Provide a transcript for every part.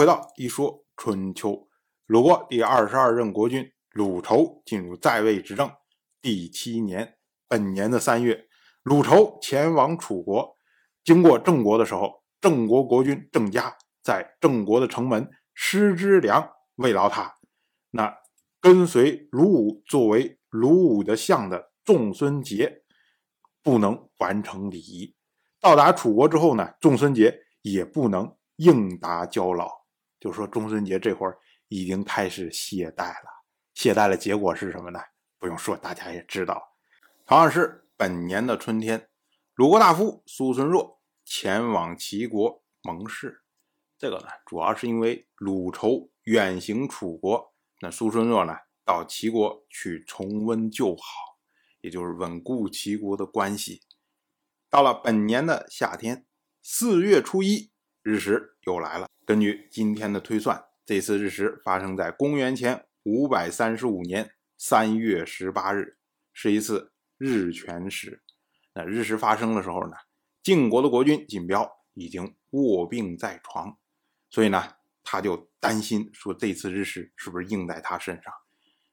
回到一说春秋，鲁国第二十二任国君鲁仇进入在位执政第七年，本年的三月，鲁仇前往楚国，经过郑国的时候，郑国国君郑家在郑国的城门施之良慰劳他。那跟随鲁武作为鲁武的相的仲孙杰不能完成礼仪。到达楚国之后呢，仲孙杰也不能应答交劳。就说仲孙杰这会儿已经开始懈怠了，懈怠的结果是什么呢？不用说，大家也知道。同样是本年的春天，鲁国大夫苏孙若前往齐国盟誓。这个呢，主要是因为鲁仇远行楚国，那苏孙若呢到齐国去重温旧好，也就是稳固齐国的关系。到了本年的夏天，四月初一日食又来了。根据今天的推算，这次日食发生在公元前五百三十五年三月十八日，是一次日全食。那日食发生的时候呢，晋国的国君晋彪已经卧病在床，所以呢，他就担心说这次日食是不是应在他身上。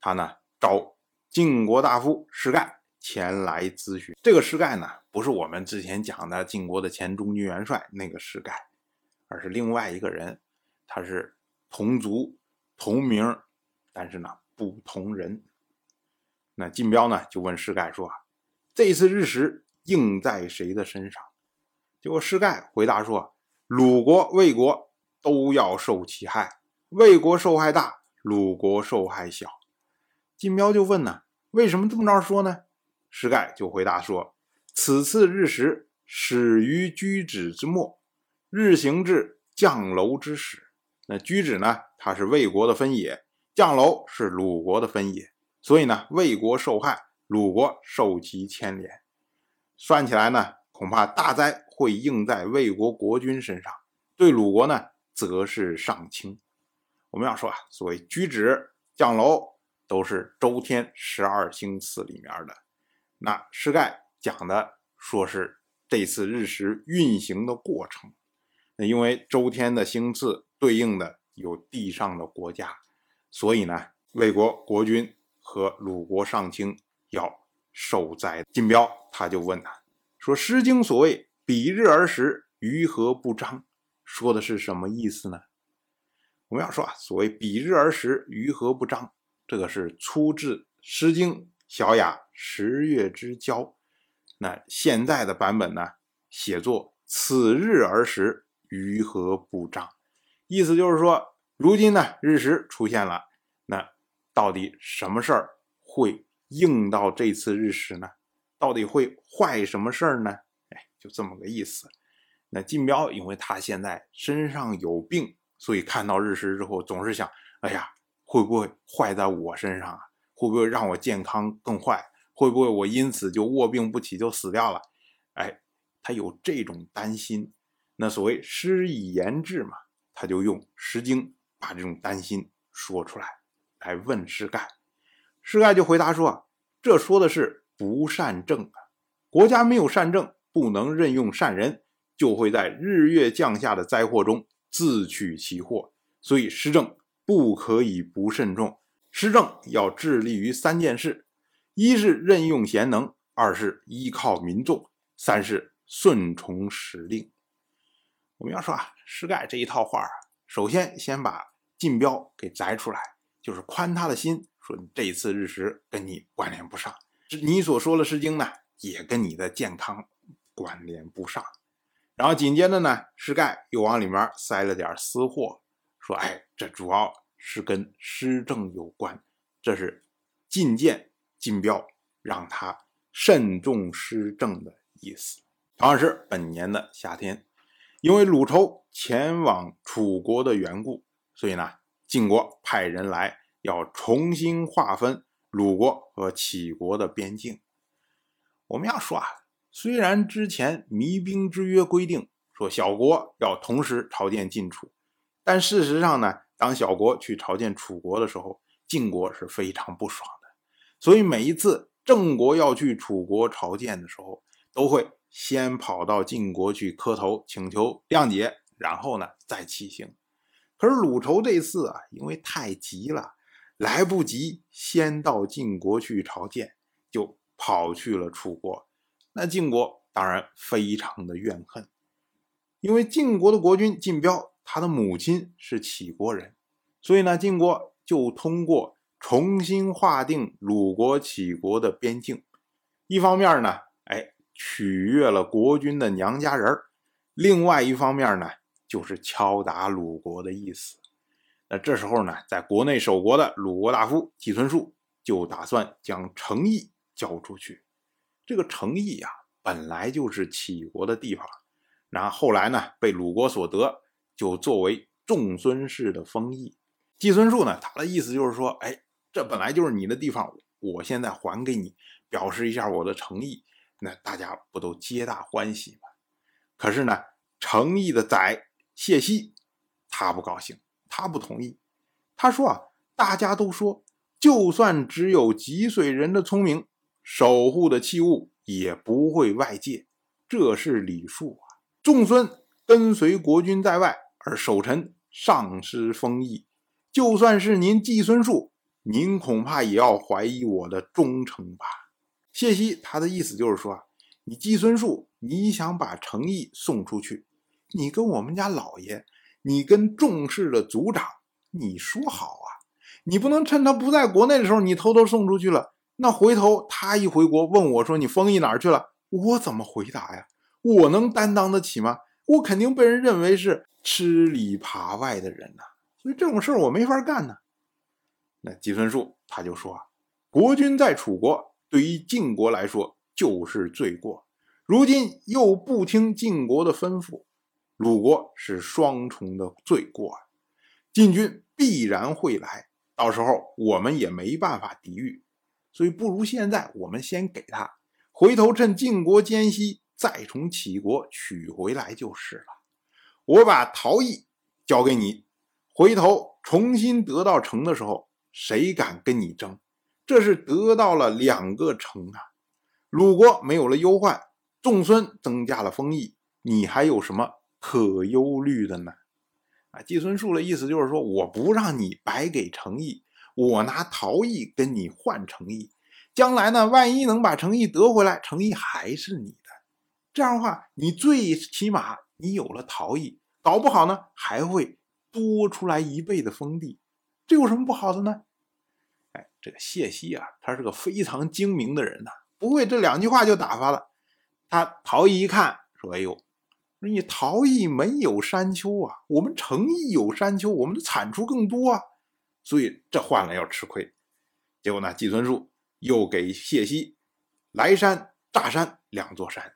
他呢找晋国大夫施盖前来咨询。这个施盖呢，不是我们之前讲的晋国的前中军元帅那个施盖。而是另外一个人，他是同族同名，但是呢不同人。那晋彪呢就问施盖说：“这次日食应在谁的身上？”结果施盖回答说：“鲁国、魏国都要受其害，魏国受害大，鲁国受害小。”晋彪就问呢：“为什么这么着说呢？”施盖就回答说：“此次日食始于居止之末。”日行至降楼之始，那居止呢？它是魏国的分野，降楼是鲁国的分野，所以呢，魏国受害，鲁国受其牵连。算起来呢，恐怕大灾会应在魏国国君身上，对鲁国呢，则是上卿。我们要说啊，所谓居止、降楼，都是周天十二星次里面的。那施盖讲的说是这次日食运行的过程。因为周天的星次对应的有地上的国家，所以呢，魏国国君和鲁国上卿要受灾。晋彪他就问他说：“《诗经》所谓‘比日而食，鱼何不张’，说的是什么意思呢？”我们要说啊，所谓“比日而食，鱼何不张”，这个是出自《诗经·小雅·十月之交》。那现在的版本呢，写作“此日而食”。鱼何不彰？意思就是说，如今呢，日食出现了，那到底什么事儿会应到这次日食呢？到底会坏什么事儿呢？哎，就这么个意思。那晋彪因为他现在身上有病，所以看到日食之后，总是想：哎呀，会不会坏在我身上啊？会不会让我健康更坏？会不会我因此就卧病不起，就死掉了？哎，他有这种担心。那所谓诗以言志嘛，他就用《诗经》把这种担心说出来，来问施盖。施盖就回答说：“啊这说的是不善政啊，国家没有善政，不能任用善人，就会在日月降下的灾祸中自取其祸。所以施政不可以不慎重，施政要致力于三件事：一是任用贤能，二是依靠民众，三是顺从时令。”我们要说啊，施盖这一套话啊，首先先把晋彪给摘出来，就是宽他的心，说你这一次日食跟你关联不上，你所说的《诗经》呢，也跟你的健康关联不上。然后紧接着呢，施盖又往里面塞了点私货，说，哎，这主要是跟施政有关，这是进谏晋彪，让他慎重施政的意思。同样是本年的夏天。因为鲁仇前往楚国的缘故，所以呢，晋国派人来要重新划分鲁国和齐国的边境。我们要说啊，虽然之前弭兵之约规定说小国要同时朝见晋楚，但事实上呢，当小国去朝见楚国的时候，晋国是非常不爽的。所以每一次郑国要去楚国朝见的时候，都会。先跑到晋国去磕头请求谅解，然后呢再起行。可是鲁仇这次啊，因为太急了，来不及先到晋国去朝见，就跑去了楚国。那晋国当然非常的怨恨，因为晋国的国君晋彪，他的母亲是杞国人，所以呢，晋国就通过重新划定鲁国、杞国的边境，一方面呢，取悦了国君的娘家人；另外一方面呢，就是敲打鲁国的意思。那这时候呢，在国内守国的鲁国大夫季孙树就打算将成邑交出去。这个成邑呀，本来就是齐国的地方，然后后来呢，被鲁国所得，就作为仲孙氏的封邑。季孙树呢，他的意思就是说，哎，这本来就是你的地方，我现在还给你，表示一下我的诚意，那大家不都皆大欢喜吗？可是呢，成邑的宰谢希，他不高兴，他不同意。他说啊，大家都说，就算只有几岁人的聪明。守护的器物也不会外借，这是礼数啊。仲孙跟随国君在外，而守臣丧失封邑，就算是您季孙树，您恐怕也要怀疑我的忠诚吧？谢希他的意思就是说，你季孙树，你想把诚意送出去，你跟我们家老爷，你跟仲氏的族长，你说好啊，你不能趁他不在国内的时候，你偷偷送出去了。那回头他一回国问我说：“你封邑哪儿去了？”我怎么回答呀？我能担当得起吗？我肯定被人认为是吃里扒外的人呐。所以这种事儿我没法干呢。那季孙树他就说：“啊，国君在楚国，对于晋国来说就是罪过。如今又不听晋国的吩咐，鲁国是双重的罪过啊。晋军必然会来，到时候我们也没办法抵御。”所以不如现在我们先给他，回头趁晋国间隙再从齐国取回来就是了。我把陶邑交给你，回头重新得到城的时候，谁敢跟你争？这是得到了两个城啊！鲁国没有了忧患，仲孙增加了封邑，你还有什么可忧虑的呢？啊，季孙树的意思就是说，我不让你白给诚意。我拿陶艺跟你换诚意，将来呢，万一能把诚意得回来，诚意还是你的。这样的话，你最起码你有了陶艺，搞不好呢，还会多出来一倍的封地，这有什么不好的呢？哎，这个谢希啊，他是个非常精明的人呐，不会这两句话就打发了。他陶艺一看，说：“哎呦，你陶艺没有山丘啊，我们诚意有山丘，我们的产出更多啊。”所以这换了要吃亏，结果呢，季孙树又给谢希来山、炸山两座山。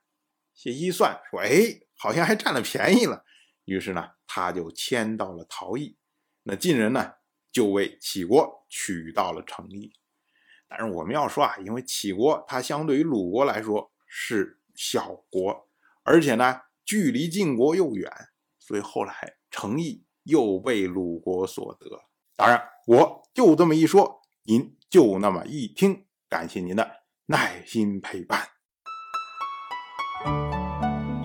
谢希算说：“哎，好像还占了便宜了。”于是呢，他就迁到了陶邑。那晋人呢，就为齐国取到了成邑。但是我们要说啊，因为齐国它相对于鲁国来说是小国，而且呢，距离晋国又远，所以后来成邑又被鲁国所得。当然。我就这么一说，您就那么一听，感谢您的耐心陪伴。